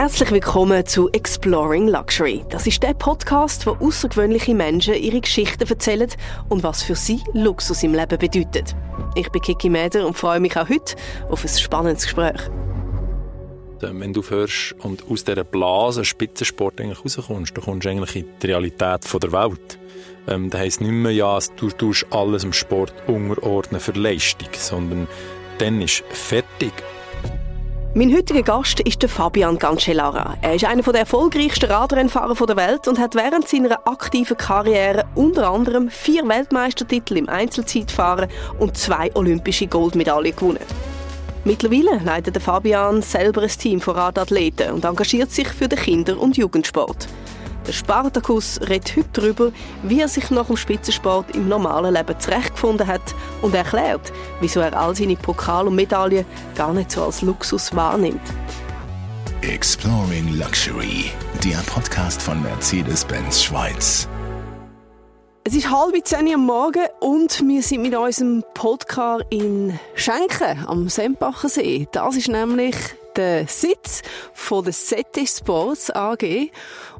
Herzlich willkommen zu Exploring Luxury. Das ist der Podcast, wo außergewöhnliche Menschen ihre Geschichten erzählen und was für sie Luxus im Leben bedeutet. Ich bin Kiki Mäder und freue mich auch heute auf ein spannendes Gespräch. Wenn du hörst und aus dieser Blase Spitzensport eigentlich rauskommst, dann kommst du eigentlich in die Realität der Welt. Ähm, das heisst nicht mehr, ja, du tust alles im Sport unterordnen für Leistung, sondern dann ist fertig. Mein heutiger Gast ist der Fabian Cancellara. Er ist einer der erfolgreichsten Radrennfahrer der Welt und hat während seiner aktiven Karriere unter anderem vier Weltmeistertitel im Einzelzeitfahren und zwei olympische Goldmedaillen gewonnen. Mittlerweile leitet der Fabian selber ein Team von Radathleten und engagiert sich für den Kinder- und Jugendsport. Der Spartacus redet heute darüber, wie er sich nach dem Spitzensport im normalen Leben zurechtgefunden hat und erklärt, wieso er all seine Pokale und Medaillen gar nicht so als Luxus wahrnimmt. Exploring Luxury, der Podcast von Mercedes-Benz Schweiz. Es ist halb zehn am Morgen und wir sind mit unserem Podcast in Schenken am Sempacher See. Das ist nämlich der Sitz von der Sette Sports AG.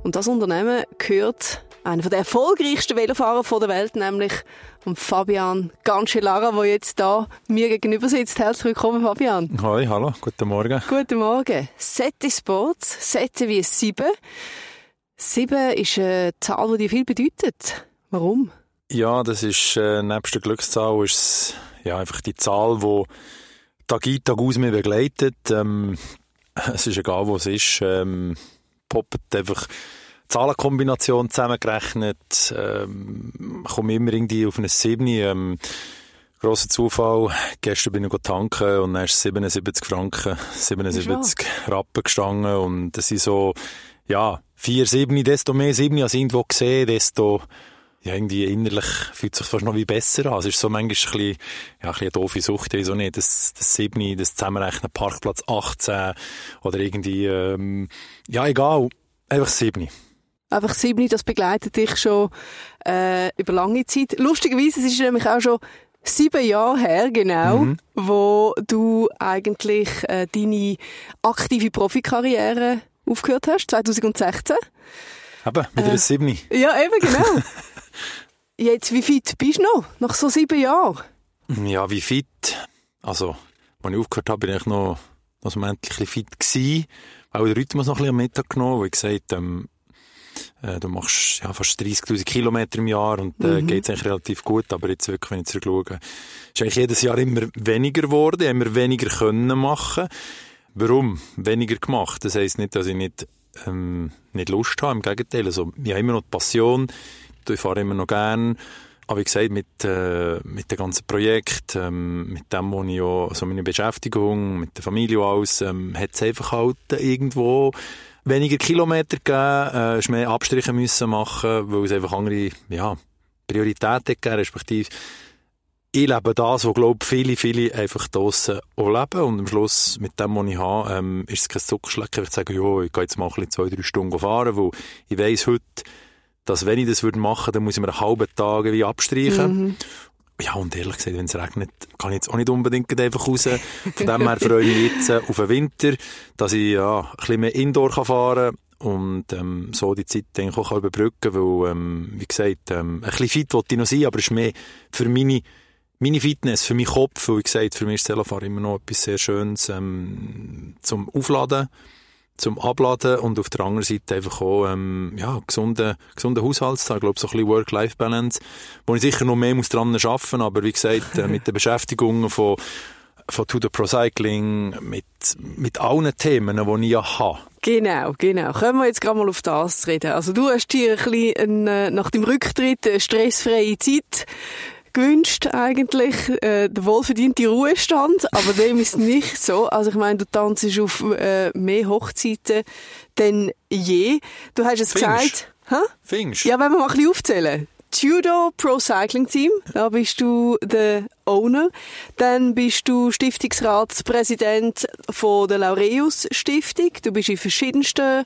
Und das Unternehmen gehört einer der erfolgreichsten Velofahrer der Welt, nämlich Fabian Ganschelara, der jetzt da mir gegenüber sitzt. Herzlich willkommen, Fabian. Hi, hallo, guten Morgen. Guten Morgen. Sette Sports, Sette wie sieben. Sieben ist eine Zahl, die dir viel bedeutet. Warum? Ja, das ist, äh, nebst der Glückszahl, ist ja einfach die Zahl, die Tag ein, Tag aus mich begleitet. Ähm, es ist egal, wo es ist. Ähm, poppt einfach Zahlenkombination zusammengerechnet, ähm, komme immer irgendwie auf eine 7. Ähm, grosser Zufall. Gestern bin ich tanken und dann ist 77 Franken, 77 Rappen gestanden und das sind so, ja, 4, 7, desto mehr 7 als irgendwo gesehen, desto ja, irgendwie innerlich fühlt sich fast noch wie besser an. Es ist so manchmal ein bisschen, ja, ein bisschen eine doofe Sucht, wieso nicht, das, das 7, das Zusammenrechnen, Parkplatz 18 oder irgendwie, ähm, ja, egal, einfach 7. Einfach 7, das begleitet dich schon äh, über lange Zeit. Lustigerweise, es ist nämlich auch schon sieben Jahre her, genau, mhm. wo du eigentlich äh, deine aktive Profikarriere aufgehört hast, 2016. Eben, mit einer äh, 7. Ja, eben, genau. Jetzt, wie fit bist du noch, nach so sieben Jahren? Ja, wie fit? Also, als ich aufgehört habe, bin ich noch, noch ein bisschen fit gewesen. Auch der Rhythmus noch ein bisschen am Mittag genommen, wo ich gesagt ähm, äh, du machst ja, fast 30.000 Kilometer im Jahr und äh, mhm. geht es eigentlich relativ gut, aber jetzt wirklich, wenn ich zurückschaue, ist eigentlich jedes Jahr immer weniger geworden, immer weniger können machen. Warum? Weniger gemacht. Das heisst nicht, dass ich nicht, ähm, nicht Lust habe, im Gegenteil. Also, ich habe immer noch die Passion, ich fahre immer noch gern. Aber wie gesagt, mit, äh, mit dem ganzen Projekt, ähm, mit dem, wo ich auch, also meine Beschäftigung, mit der Familie und alles, ähm, hat es einfach halt irgendwo weniger Kilometer gegeben, äh, mehr Abstriche müssen machen, weil es einfach andere, ja, Prioritäten gegeben, respektive ich lebe das, was, glaube viele, viele einfach draussen auch leben. Und am Schluss, mit dem, was ich habe, ähm, ist es kein Zuckerschlecken, ich sage, ja, ich gehe jetzt mal ein zwei, drei Stunden fahren, weil ich weiss heute, dass wenn ich das würde machen, dann muss ich mir einen halben Tag wie abstreichen. Mhm. Ja, und ehrlich gesagt, wenn es regnet, kann ich jetzt auch nicht unbedingt einfach raus. Von dem her freue ich mich jetzt auf den Winter, dass ich ja, ein bisschen mehr Indoor fahren kann und ähm, so die Zeit denke ich, auch überbrücken weil, ähm, wie gesagt, ähm, ein bisschen fit wollte ich noch sein, aber es ist mehr für meine, meine Fitness, für meinen Kopf, weil, wie gesagt, für mich ist Velofahren immer noch etwas sehr Schönes ähm, zum Aufladen zum Abladen und auf der anderen Seite einfach auch ähm, ja, gesunden, gesunden Haushaltstag, ich glaube so ein bisschen Work-Life-Balance, wo ich sicher noch mehr muss dran arbeiten muss, aber wie gesagt, äh, mit der Beschäftigung von von To the Pro Cycling, mit, mit allen Themen, die ich ja habe. Genau, genau. Können wir jetzt gerade mal auf das reden. Also du hast hier ein bisschen eine, nach dem Rücktritt eine stressfreie Zeit gewünscht eigentlich, äh, der wohlverdiente Ruhestand, aber dem ist nicht so. Also ich meine, du tanzt auf äh, mehr Hochzeiten denn je. Du hast es gesagt. Hä? Fingst. Ja, wenn wir mal ein bisschen aufzählen. Judo Pro Cycling Team, da bist du der Owner. Dann bist du Stiftungsratspräsident von der Laureus Stiftung. Du bist in verschiedensten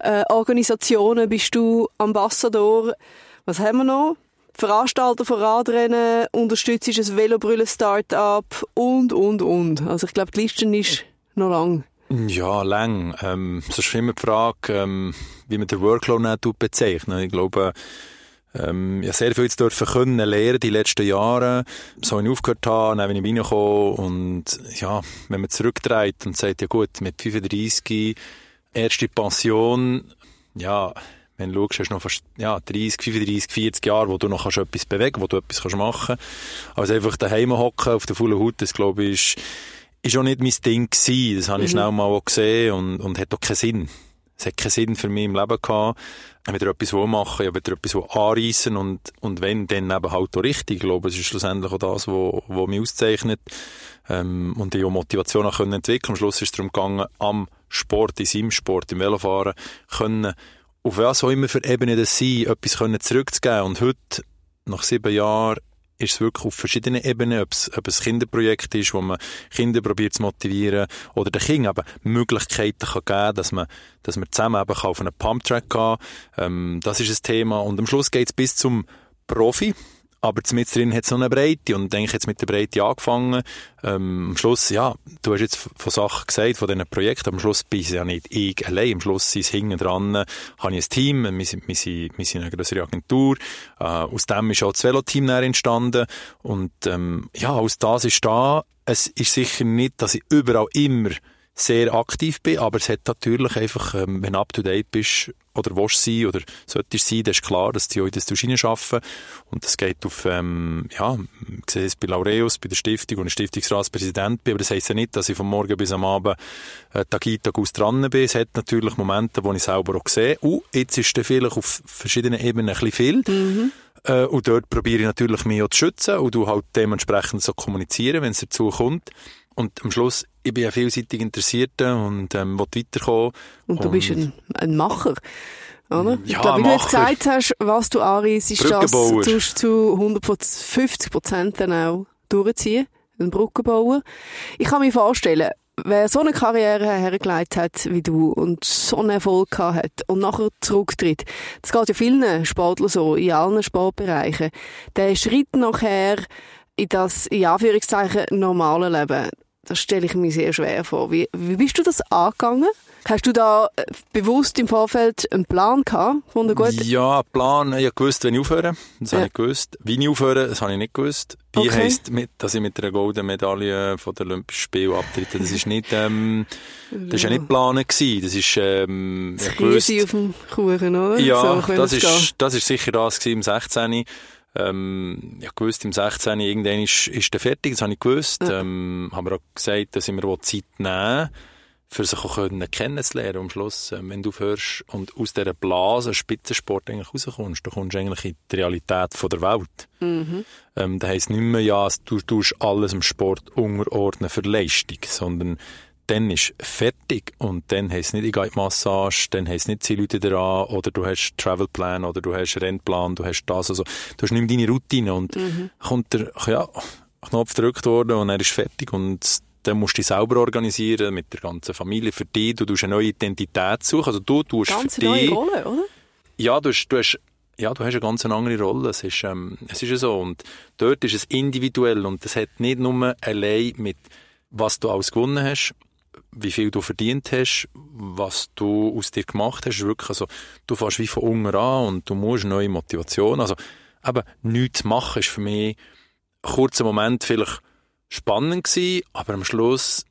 äh, Organisationen, bist du Ambassador. Was haben wir noch? Veranstalter von Radrennen, unterstützt ein Velobrüllen Start-up und, und, und. Also ich glaube, die Liste ist noch lang. Ja, lang. Ähm, es ist immer die Frage, ähm, wie man den Workload nicht bezeichnet. Ich glaube, ähm, ich habe sehr viel jetzt dürfen können lernen die letzten Jahre. So wie ich aufgehört habe, dann bin ich reingekommen und ja, wenn man zurückdreht und sagt, ja gut, mit 35 erste Pension, ja, wenn du schaust, hast du noch fast ja, 30, 35, 40 Jahre, wo du noch kannst etwas bewegen wo du etwas kannst machen kannst. Also einfach daheim hocken auf der vollen Haut, das glaube ich, ist, ist auch nicht mein Ding gewesen. Das habe ich mhm. schnell mal auch gesehen und, und hat auch keinen Sinn. Es hat keinen Sinn für mich im Leben gehabt. Wieder etwas machen, ja, wieder etwas anreissen und, und wenn, dann eben halt auch richtig. Ich glaube, es ist schlussendlich auch das, was, was mich auszeichnet. Ähm, und ich auch Motivation auch können entwickeln. Am Schluss ist es darum gegangen, am Sport, in seinem Sport, im Velofahren, können auf was auch immer für Ebene das sein, etwas können zurückzugeben. Und heute, nach sieben Jahren, ist es wirklich auf verschiedenen Ebenen, ob es, ob es Kinderprojekt ist, wo man Kinder probiert zu motivieren oder den Kindern eben Möglichkeiten kann geben dass man, dass man zusammen eben auf einen Pumptrack gehen kann. Ähm, das ist ein Thema. Und am Schluss geht es bis zum Profi. Aber mit drin hat es noch eine Breite und denke jetzt mit der Breite angefangen. Ähm, am Schluss, ja, du hast jetzt von Sachen gesagt, von diesen Projekten, am Schluss bin ich ja nicht ich allein. Am Schluss sind es hinten dran, habe ich ein Team, wir sind, wir sind, wir sind eine größere Agentur. Äh, aus dem ist auch das Veloteam entstanden. Und ähm, ja, aus das ist da. Es ist sicher nicht, dass ich überall immer sehr aktiv bin, aber es hat natürlich einfach, ähm, wenn du up to date bist oder willst sein oder solltest sein, dann ist klar, dass du das arbeiten und das geht auf, ähm, ja, ich sehe es bei Laureus, bei der Stiftung und Stiftungsratspräsident bin, aber das heisst ja nicht, dass ich von morgen bis am Abend äh, Tag ein, Tag aus dran bin. Es hat natürlich Momente, wo ich selber auch sehe, uh, jetzt ist dann vielleicht auf verschiedenen Ebenen ein bisschen viel. Mhm. Äh, und dort probiere ich natürlich mich auch zu schützen und du halt dementsprechend so kommunizieren, wenn es dazu kommt. Und am Schluss, ich bin ja vielseitig Interessierte und ähm, will weiterkommen. Und du und bist ein, ein Macher. Oder? Ja, ich glaube, wie du jetzt gesagt hast, was du anreist, ist das du zu 150 Prozent dann auch durchziehen. Ein Brückenbauer. Ich kann mir vorstellen, wer so eine Karriere hergeleitet hat wie du und so einen Erfolg gehabt hat und nachher zurücktritt, das geht ja vielen Sportlern so, in allen Sportbereichen, der Schritt nachher in das, in Anführungszeichen, normale Leben, das stelle ich mir sehr schwer vor. Wie, wie bist du das angegangen? Hast du da äh, bewusst im Vorfeld einen Plan gehabt? Gut? Ja, Plan. Ich habe gewusst, wenn ich aufhöre. Das ja. habe ich gewusst. Wie ich aufhöre, das habe ich nicht gewusst. Wie okay. heisst, dass ich mit einer goldenen Medaille von den Olympischen Spielen abtrete. Das ist nicht, ähm, das ist ja nicht geplant gewesen. Das ist, ähm, das ich gewusst. auf dem Kuchen, oder? Ja, so das ist, das ist sicher das gewesen im 16. Ähm, ich gewusst, im 16. irgendwann ist, ist der fertig, das habe ich gewusst. Ja. Ähm, haben wir auch gesagt, dass ich mir Zeit nehmen für sich auch können kennenzulernen am Schluss. Ähm, wenn du hörst und aus dieser Blase Spitzensport eigentlich rauskommst, dann kommst du eigentlich in die Realität von der Welt. Mhm. Ähm, das heisst nicht mehr, ja, du tust alles im Sport unterordnen für Leistung, sondern dann ist fertig und dann heisst es nicht, ich gehe in die Massage, dann heisst es nicht, zieh Leute dran oder du hast Travelplan oder du hast Rennplan, du hast das, also du hast nicht mehr deine Routine und mhm. kommt der ja, Knopf gedrückt worden und er ist fertig und dann musst du dich selber organisieren mit der ganzen Familie für dich, du tust eine neue Identität suchen, also du tust ganz für dich... neue Rolle, oder? Ja, du hast, du hast ja, du hast eine ganz andere Rolle. Es ist, ähm, es ist so. Und dort ist es individuell und es hat nicht nur allein mit, was du alles gewonnen hast, wie viel du verdient hast, was du aus dir gemacht hast, wirklich, also, du fährst wie von unten an und du musst neue Motivation, also, eben, nichts machen ist für mich, kurzer Moment vielleicht spannend gewesen, aber am Schluss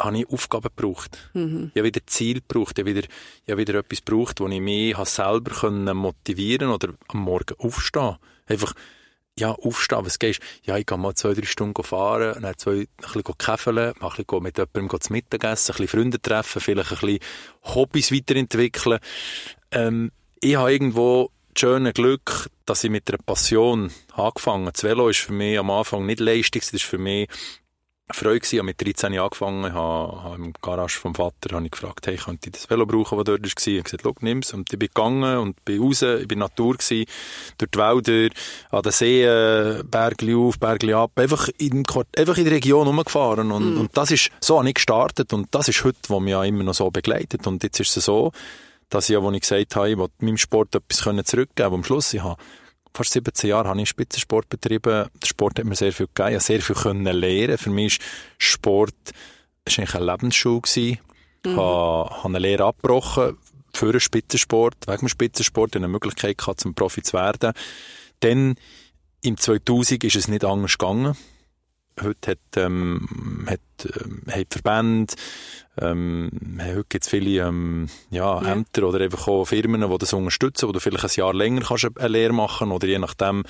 habe ich Aufgaben gebraucht. Mhm. Ich habe wieder Ziel gebraucht, ich habe wieder, ich habe wieder etwas gebraucht, wo ich mich selber motivieren oder am Morgen aufstehen. Einfach, ja, aufstehen, was gehst Ja, ich gehe mal zwei, drei Stunden fahren, dann zwei, ein bisschen käfeln, mal ein bisschen mit jemandem zu Mittag essen, ein bisschen Freunde treffen, vielleicht ein bisschen Hobbys weiterentwickeln. Ähm, ich habe irgendwo das schöne Glück, dass ich mit einer Passion angefangen habe. Das Velo ist für mich am Anfang nicht Leistung, das ist für mich Freude gewesen. Ich habe mit 13 Jahren angefangen, habe, habe im Garage vom Vater habe ich gefragt, hey, könnte ich das Velo brauchen, das dort war? Ich habe gesagt, schau, nimm's. Und ich bin gegangen und bin raus, ich bin Natur gewesen, durch die Wälder, an den Seen, Bergli auf, Bergli ab, einfach in, einfach in der Region rumgefahren. Und, mm. und das ist, so habe ich gestartet und das ist heute, was mich ja immer noch so begleitet. Und jetzt ist es so, dass ich ja, als ich gesagt habe, ich will meinem Sport etwas zurückgeben können, am Schluss ich habe fast 17 Jahre habe ich Spitzensport betrieben. Der Sport hat mir sehr viel gegeben. Ich habe sehr viel können lernen. Für mich ist Sport ist eigentlich eine Lebensschule gewesen. Mhm. Habe, habe eine Lehre abgebrochen für den Spitzensport, wegen dem Spitzensport, eine Möglichkeit gehabt, zum Profi zu werden. Dann, im 2000 ist es nicht anders gegangen. Heute hat, ähm, hat, ähm, hat Verbände, ähm, heute gibt es viele ähm, ja, ja, Ämter oder einfach auch Firmen, die das unterstützen, wo du vielleicht ein Jahr länger kannst eine Lehre machen oder je nachdem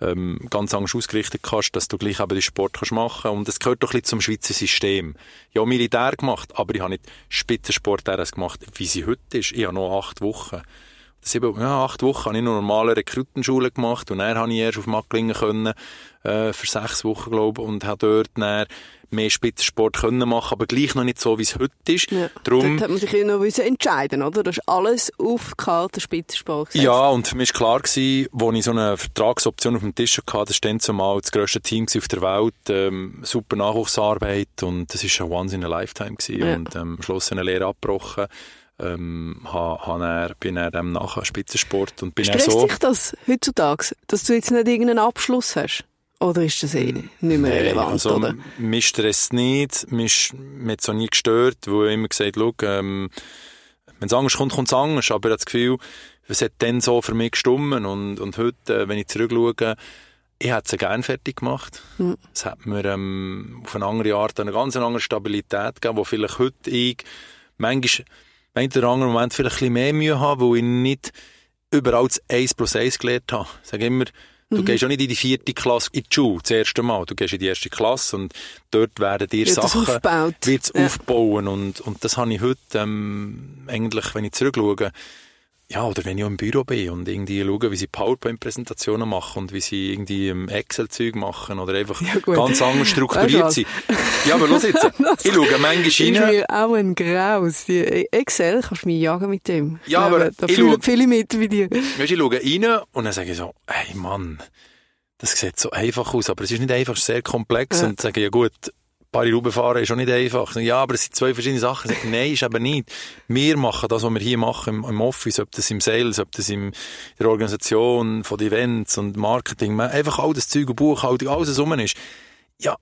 ähm, ganz anders ausgerichtet kannst, dass du gleich eben den Sport kannst machen und das gehört doch ein bisschen zum Schweizer System. Ich habe Militär gemacht, aber ich habe nicht Spitzensport gemacht, wie sie heute ist. Ich habe noch acht Wochen. Sieben, ja, acht Wochen habe ich noch normale Rekrutenschule gemacht und dann habe ich erst auf Macklingen können, äh, für sechs Wochen, glaube ich, und habe dort dann mehr Spitzensport können machen, aber gleich noch nicht so, wie es heute ist. Ja, Drum, dort hat man sich ja noch entscheiden oder? Das ist alles auf kalten Spitzensport gesetzt. Ja, und für mich war klar, gewesen, als ich so eine Vertragsoption auf dem Tisch hatte, das war zumal das grösste Team auf der Welt, ähm, super Nachwuchsarbeit und das war ein once in a lifetime gewesen. Ja. und ähm, am Schluss eine Lehre abgebrochen. Ähm, ha, ha dann, bin dann nachher Spitzensport und bin Stresst so... dich das heutzutage, dass du jetzt nicht irgendeinen Abschluss hast? Oder ist das eh nicht mehr nee, relevant? Also, oder? Mich stresst nicht, mich, mich hat es auch nie gestört, wo ich immer gesagt habe, ähm, wenn es anders kommt, kommt es anders, aber ich habe das Gefühl, es hat dann so für mich gestummen und, und heute, äh, wenn ich zurückschaue, ich hätte es gerne fertig gemacht. Mhm. Es hat mir ähm, auf eine andere Art eine ganz andere Stabilität gegeben, wo vielleicht heute ich manchmal, in einem anderen Moment vielleicht ein bisschen mehr Mühe habe, weil ich nicht überall das 1 plus 1 gelernt habe. Ich sage immer, Du mhm. gehst auch nicht in die vierte Klasse in die Schule, das erste Mal. Du gehst in die erste Klasse und dort werden dir wird Sachen, wird es ja. aufbauen. Und, und das habe ich heute, ähm, eigentlich, wenn ich zurückschaue, ja, oder wenn ich im Büro bin und irgendwie schaue, wie sie PowerPoint-Präsentationen machen und wie sie irgendwie Excel-Zeug machen oder einfach ja, ganz anders strukturiert sind. Ja, aber los jetzt. ich schaue manchmal rein. Ist mir auch ein Graus. Die Excel kannst du mich jagen mit dem. Ja, aber da fühlen viele mit wie dir. Weißt, ich schaue rein und dann sage ich so, hey Mann, das sieht so einfach aus, aber es ist nicht einfach, es ist sehr komplex ja. und sage ja gut, Paris-Roubaix fahren ist auch nicht einfach. Ja, aber es sind zwei verschiedene Sachen. Sage, Nein, ist eben nicht. Wir machen das, was wir hier machen im, im Office, ob das im Sales, ob das im, in der Organisation von Events und Marketing, einfach all das Zeug und Buchhaltung, alles was rum ist. Ja,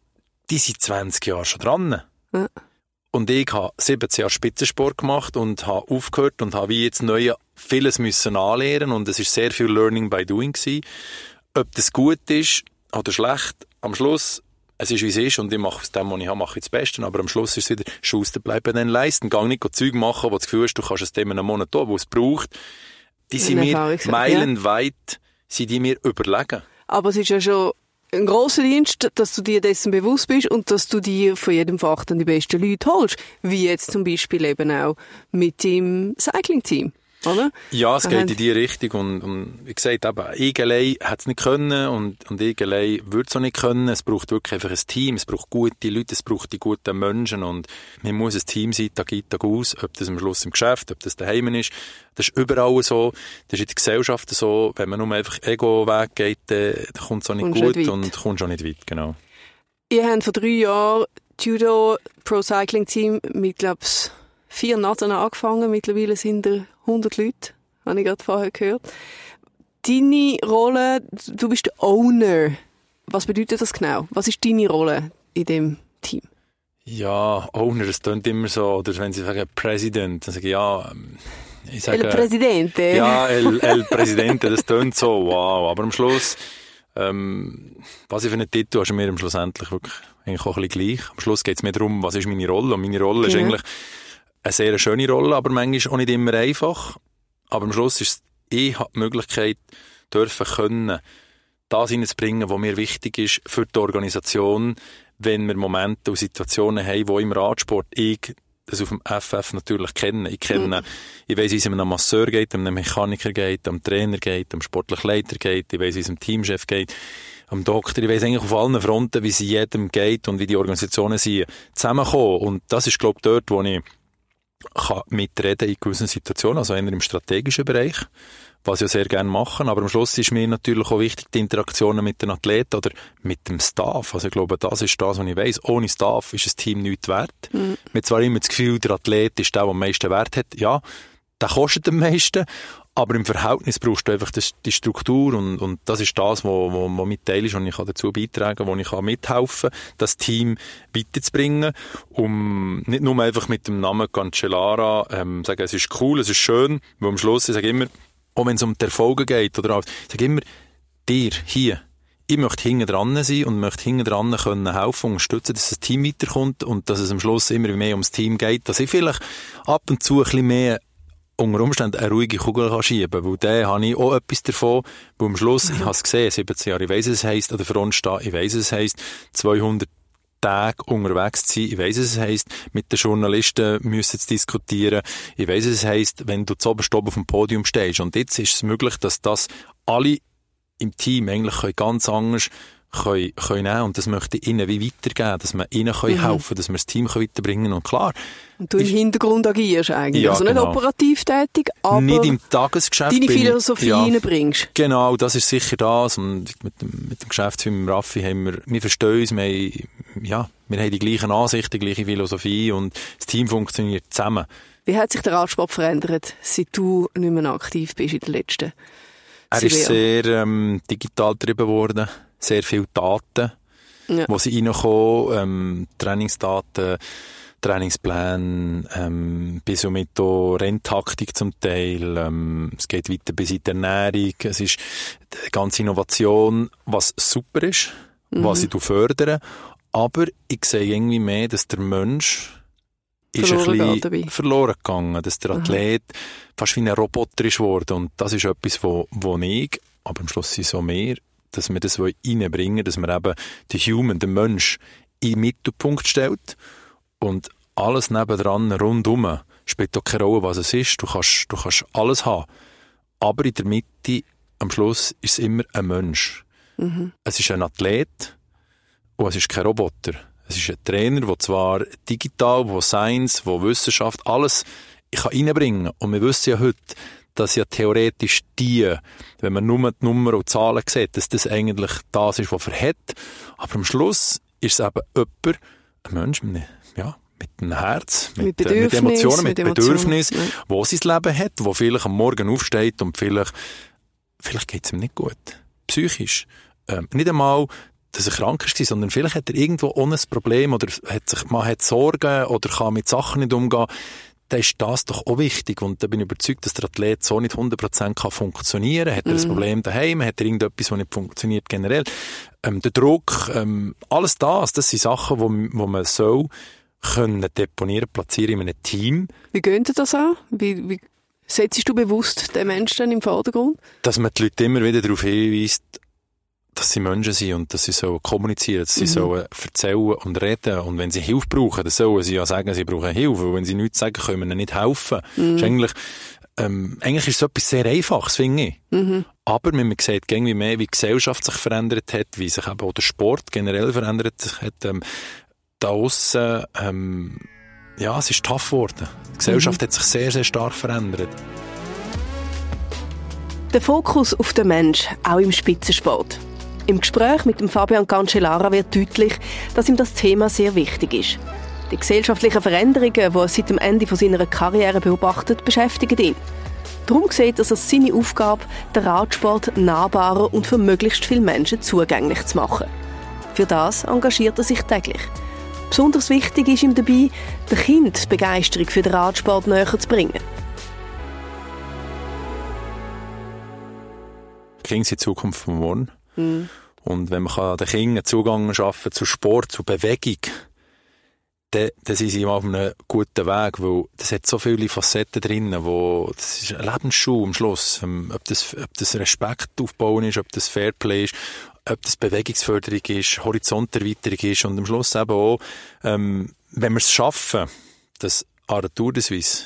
die sind 20 Jahre schon dran. Ja. Und ich habe 17 Jahre Spitzensport gemacht und habe aufgehört und habe wie jetzt neu vieles müssen anlernen und es ist sehr viel Learning by Doing gewesen. Ob das gut ist oder schlecht, am Schluss es ist wie es ist und ich mache aus dem, was ich habe, mache ich das Beste. Aber am Schluss ist es wieder, Schuster bleiben dann leisten. Gang nicht Zeug machen, wo du das Gefühl hast, du kannst es dem einen Monat tun, wo es braucht. Die sind mir meilenweit, ja. sind die mir überlegen. Aber es ist ja schon ein grosser Dienst, dass du dir dessen bewusst bist und dass du dir von jedem Fach dann die besten Leute holst. Wie jetzt zum Beispiel eben auch mit dem Cycling-Team oder? Ja, es geht in die Richtung und, und wie gesagt, eben, ich allein hat es nicht können und, und ich allein würde es auch nicht können. Es braucht wirklich einfach ein Team, es braucht gute Leute, es braucht die guten Menschen und man muss ein Team sein, Tag ein, Tag aus, ob das am Schluss im Geschäft, ob das daheim ist. Das ist überall so, das ist in der Gesellschaft so, wenn man nur einfach Ego-Weg geht, dann, dann kommt es auch nicht kommst gut nicht und kommt auch nicht weit, genau. Ihr habt vor drei Jahren Judo Pro Cycling Team mit, glaube ich, vier Nasen angefangen. Mittlerweile sind er 100 Leute, habe ich gerade vorher gehört. Deine Rolle, du bist der Owner. Was bedeutet das genau? Was ist deine Rolle in dem Team? Ja, Owner, das klingt immer so, oder wenn sie sagen President, dann sage ich, ja, ähm, ich sage... El Presidente. Ja, El, El Presidente, das klingt so, wow. Aber am Schluss, ähm, was ich für einen Titel habe, ist mir am Schluss endlich wirklich eigentlich auch ein bisschen gleich. Am Schluss geht es mir darum, was ist meine Rolle? Und meine Rolle genau. ist eigentlich eine sehr schöne Rolle, aber manchmal auch nicht immer einfach. Aber am Schluss ist es, ich habe die Möglichkeit, dürfen können, das hineinzubringen, was mir wichtig ist für die Organisation, wenn wir Momente und Situationen haben, wo im Radsport ich das auf dem FF natürlich kenne. Ich kenne, mhm. ich weiss, wie es einem Masseur geht, einem Mechaniker geht, einem Trainer geht, einem sportlichen Leiter geht, ich weiss, wie es einem Teamchef geht, am Doktor. Ich weiss eigentlich auf allen Fronten, wie es jedem geht und wie die Organisationen sie zusammenkommen. Und das ist, glaube ich, dort, wo ich kann mitreden in gewissen Situationen, also eher im strategischen Bereich, was ich ja sehr gerne machen. Aber am Schluss ist mir natürlich auch wichtig, die Interaktionen mit den Athleten oder mit dem Staff. Also ich glaube, das ist das, was ich weiss. Ohne Staff ist ein Team nichts wert. Mhm. Hat zwar immer das Gefühl, der Athlet ist der, der am meisten Wert hat. Ja, der kostet am meisten. Aber im Verhältnis brauchst du einfach das, die Struktur und, und das ist das, wo, wo, wo mit Teil ist und ich kann dazu beitragen, wo ich kann mithelfen kann, das Team weiterzubringen, um nicht nur einfach mit dem Namen Cancellara ähm, sagen, es ist cool, es ist schön, weil am Schluss, ich sage immer, auch wenn es um die Erfolge geht oder alles, ich sage immer, dir, hier, ich möchte hinten dran sein und möchte hinten dran können helfen unterstützen, dass das Team weiterkommt und dass es am Schluss immer mehr ums Team geht, dass ich vielleicht ab und zu ein bisschen mehr unter Umständen eine ruhige Kugel kann schieben kann, weil dann habe ich auch etwas davon, weil am Schluss, ich habe es gesehen, 17 Jahre, ich weiss, es heisst, an der Front stehen, ich weiss, es heisst, 200 Tage unterwegs zu sein. Ich weiss, es heisst, mit den Journalisten müssen zu diskutieren. Ich weiss, es heisst, wenn du zu oben auf dem Podium stehst. Und jetzt ist es möglich, dass das alle im Team eigentlich ganz anders können, können nehmen und das möchte ich ihnen wie weitergeben, dass wir ihnen können mhm. helfen dass wir das Team weiterbringen können. Und klar... Und du im Hintergrund agierst eigentlich, ja, also nicht genau. operativ tätig, aber... Nicht im Tagesgeschäft Deine Philosophie ja, reinbringst. Genau, das ist sicher das und mit dem, mit dem Geschäftsführer Raffi haben wir, wir verstehen uns, wir haben, ja, wir haben die gleichen Ansichten, die gleiche Philosophie und das Team funktioniert zusammen. Wie hat sich der Radsport verändert, seit du nicht mehr aktiv bist in den letzten Er ist sehr ähm, digital getrieben worden sehr viele Daten, ja. wo sie reinkommen, ähm, Trainingsdaten, Trainingspläne, ähm, bis und mit Renntaktik zum Teil, ähm, es geht weiter bis in die Ernährung, es ist die ganze Innovation, was super ist, mhm. was ich fördere, aber ich sehe irgendwie mehr, dass der Mensch ist verloren ein bisschen verloren gegangen, dass der Athlet mhm. fast wie ein Roboter ist geworden und das ist etwas, wo, wo ich, aber am Schluss sind so mehr, dass wir das reinbringen dass man eben den Human, den Mensch, in den Mittelpunkt stellt und alles nebendran, rundum, spielt auch keine Rolle, was es ist. Du kannst, du kannst alles haben. Aber in der Mitte, am Schluss, ist es immer ein Mensch. Mhm. Es ist ein Athlet und es ist kein Roboter. Es ist ein Trainer, der zwar digital, wo Science, wo Wissenschaft, alles ich kann reinbringen. Und wir wissen ja heute, dass ja theoretisch die, wenn man nur die Nummer und Zahlen sieht, dass das eigentlich das ist, was er hat. Aber am Schluss ist es eben jemand, ein Mensch mit, ja, mit einem Herz, mit, mit, mit Emotionen, mit, mit Bedürfnissen, ja. wo sein Leben hat, wo vielleicht am Morgen aufsteht und vielleicht, vielleicht geht es ihm nicht gut. Psychisch. Ähm, nicht einmal, dass er krank ist, sondern vielleicht hat er irgendwo ohne ein Problem oder hat sich, man hat Sorgen oder kann mit Sachen nicht umgehen dann ist das doch auch wichtig. Und da bin ich überzeugt, dass der Athlet so nicht 100% kann funktionieren kann. Hat er mm. ein mhm. Problem daheim? Hat er irgendetwas, das nicht funktioniert generell? Ähm, der Druck, ähm, alles das, das sind Sachen, wo, wo man so können deponieren, platzieren in einem Team. Wie geht das an? Wie, wie setzt du bewusst den Menschen im Vordergrund? Dass man die Leute immer wieder darauf hinweist, dass sie Menschen sind und dass sie so kommunizieren, dass sie mhm. so erzählen und reden. Und wenn sie Hilfe brauchen, dann sollen sie ja sagen, sie brauchen Hilfe. Und wenn sie nichts sagen, können wir ihnen nicht helfen. Mhm. Ist eigentlich, ähm, eigentlich ist es etwas sehr Einfaches, finde ich. Mhm. Aber wenn man sieht, irgendwie mehr, wie die Gesellschaft sich verändert hat, wie sich eben auch der Sport generell verändert hat, ähm, da aussen, ähm, ja, es ist tough geworden. Die Gesellschaft mhm. hat sich sehr, sehr stark verändert. Der Fokus auf den Mensch, auch im Spitzensport. Im Gespräch mit dem Fabian Cancellara wird deutlich, dass ihm das Thema sehr wichtig ist. Die gesellschaftlichen Veränderungen, die er seit dem Ende seiner Karriere beobachtet, beschäftigen ihn. Darum sieht er es seine Aufgabe, den Radsport nahbarer und für möglichst viele Menschen zugänglich zu machen. Für das engagiert er sich täglich. Besonders wichtig ist ihm dabei, den Kind Begeisterung für den Radsport näher zu bringen. Kinder sind die Zukunft von morgen. Mhm. Und wenn man den Kindern Zugang schaffen zu Sport, zu Bewegung, dann, dann sind sie auf einem guten Weg, weil das hat so viele Facetten drin, wo, das ist ein Lebensschule am Schluss. Ähm, ob das, ob das Respekt aufbauen ist, ob das Fairplay ist, ob das Bewegungsförderung ist, Horizonterweiterung ist und am Schluss eben auch, ähm, wenn wir es schaffen, dass an der Tour de Suisse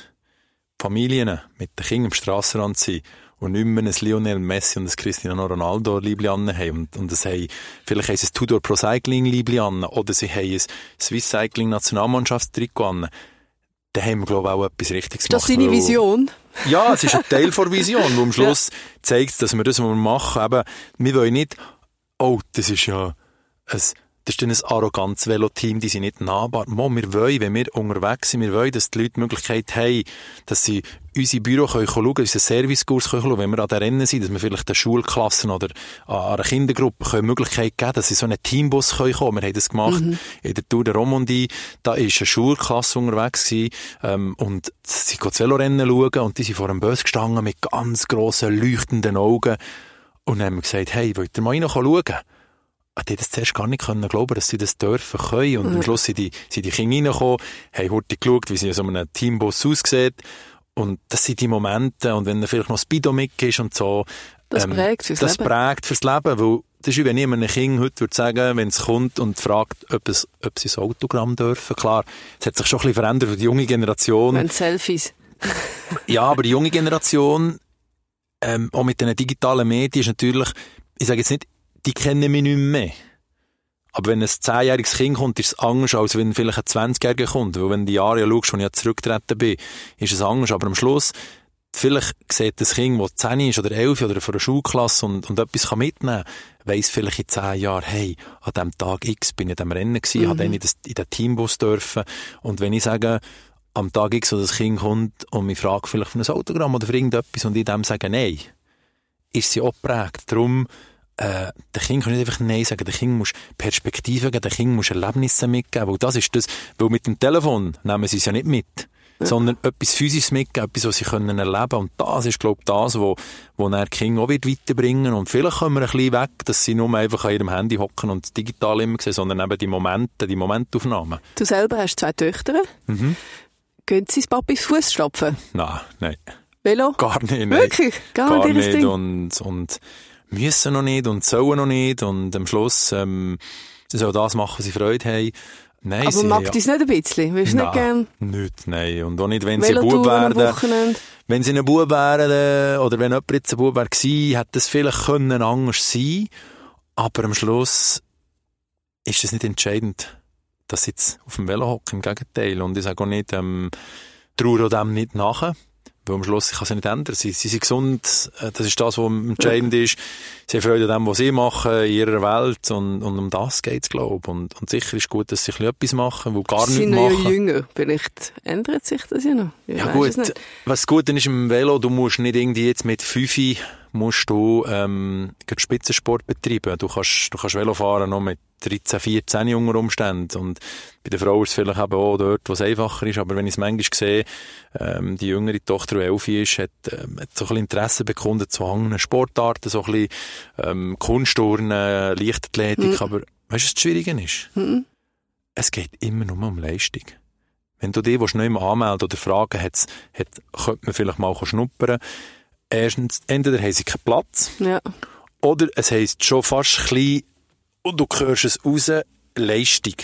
Familien mit den Kindern am Strassenrand sind und nicht mehr ein Lionel Messi und ein Cristiano Ronaldo Liebli haben und, und es haben, vielleicht haben sie ein Tudor Pro Cycling Liebli oder sie haben ein Swiss Cycling Nationalmannschaftstrikot an, dann haben wir, glaube ich, auch etwas Richtiges gemacht. Ist das deine Vision? Ja, es ist ein Teil der Vision, wo am Schluss ja. zeigt, dass wir das, was wir machen, eben, wir wollen nicht, oh, das ist ja ein das ist dann ein arrogantes Veloteam, die sind nicht nahbar. Mo, wir wollen, wenn wir unterwegs sind, wir wollen, dass die Leute die Möglichkeit haben, dass sie unsere Büro können schauen, unseren Servicekurs können schauen, wenn wir an den Rennen sind, dass wir vielleicht den Schulklassen oder an einer Kindergruppe können Möglichkeit geben, dass sie so einen Teambus können kommen. Wir haben das gemacht mhm. in der Tour de Romandie. Da ist eine Schulklasse unterwegs gewesen, ähm, und sie gehen das Velorennen schauen und die sind vor einem Bus gestanden mit ganz grossen, leuchtenden Augen. Und dann haben wir gesagt, hey, wollt ihr mal rein schauen? Ah, die das zuerst gar nicht können glauben, dass sie das dürfen können. Und mhm. am Schluss sind die, sind die Kinder reingekommen, haben heute geschaut, wie sie in so einem Teambus aussieht. Und das sind die Momente, und wenn da vielleicht noch Speedomic ist und so, das ähm, prägt fürs das Leben. prägt fürs Leben, weil das ist wie wenn jemand ein Kind heute würde sagen, wenn es kommt und fragt, ob, es, ob sie ein Autogramm dürfen. Klar, es hat sich schon ein bisschen verändert für die junge Generation. Wenn Selfies. ja, aber die junge Generation, ähm, auch mit den digitalen Medien, ist natürlich, ich sage jetzt nicht, die kennen mich nicht mehr. Aber wenn ein zehnjähriges Kind kommt, ist es anders, als wenn vielleicht ein 20-Jähriger kommt. Weil wenn du die Jahre schaust, als ich ja zurückgetreten bin, ist es anders. Aber am Schluss, vielleicht sieht das Kind, das 10 ist oder 11 oder von einer Schulklasse und, und etwas kann mitnehmen kann, weiss vielleicht in 10 Jahren, hey, an dem Tag X bin ich in diesem Rennen gewesen, mhm. habe dann in, das, in den Teambus dürfen. Und wenn ich sage, am Tag X, wo das Kind kommt und mich fragt vielleicht für ein Autogramm oder für irgendetwas und ich dem sage Nein, ist sie auch geprägt. Darum, äh, der Kind kann nicht einfach Nein sagen, der Kind muss Perspektiven geben, der Kind muss Erlebnisse mitgeben, weil das ist das, weil mit dem Telefon nehmen sie es ja nicht mit, ja. sondern etwas Physisches mitgeben, etwas, was sie können erleben und das ist, glaube ich, das, wo, wo dann Kind auch wird weiterbringen und vielleicht kommen wir ein bisschen weg, dass sie nur einfach an ihrem Handy hocken und digital immer sehen, sondern eben die Momente, die Momentaufnahmen. Du selber hast zwei Töchter. Mhm. Gehen sie Papis Fuß stapfen? Nein, nein. Velo? Gar nicht, nein. Wirklich? Gar, Gar nicht, nicht und, und müssen noch nicht und sollen noch nicht und am Schluss ähm, sie sollen das machen, was sie Freude haben. Nein, Aber mag ja, das nicht ein bisschen? Willst du nicht gern? Nicht, nein. Und auch nicht, wenn sie ein Bub werden. Wenn sie ein Bub wären, oder wenn jemand jetzt ein Bub wäre gewesen, hätte es vielleicht können anders sein Aber am Schluss ist es nicht entscheidend, dass sie jetzt auf dem Velo hocken. Im Gegenteil. Und ich sage auch nicht, ähm, trauere dem nicht nachher. Weil am Schluss kann es nicht ändern. Sie, sie sind gesund, äh, das ist das, was entscheidend ja. ist. Sie haben Freude an dem, was sie machen in ihrer Welt und, und um das geht es, glaube ich. Und, und sicher ist gut, dass sie etwas machen, wo gar nichts machen. Sie sind ja jünger, vielleicht ändert sich das ja noch. Ich ja gut, was gut ist im Velo, du musst nicht irgendwie jetzt mit Fünfi musst du ähm, Spitzensport betreiben. Du kannst, du kannst Velo fahren noch mit 13, 14 unter Umständen. Und bei der Frau ist es vielleicht eben auch dort, wo es einfacher ist. Aber wenn ich es manchmal sehe, ähm, die jüngere Tochter, die elf ist, hat, ähm, hat so ein bisschen Interesse bekundet zu anderen Sportarten, so ein bisschen ähm, Kunstturnen, Leichtathletik. Mhm. Aber weißt du, was das Schwierige ist? Mhm. Es geht immer nur um Leistung. Wenn du dich nicht mehr anmelden oder fragen, hat's, hat, könnte man vielleicht mal schnuppern. Erstens, entweder haben sie keinen Platz. Ja. Oder es heisst schon fast klein, und du hörst es raus, Leistung.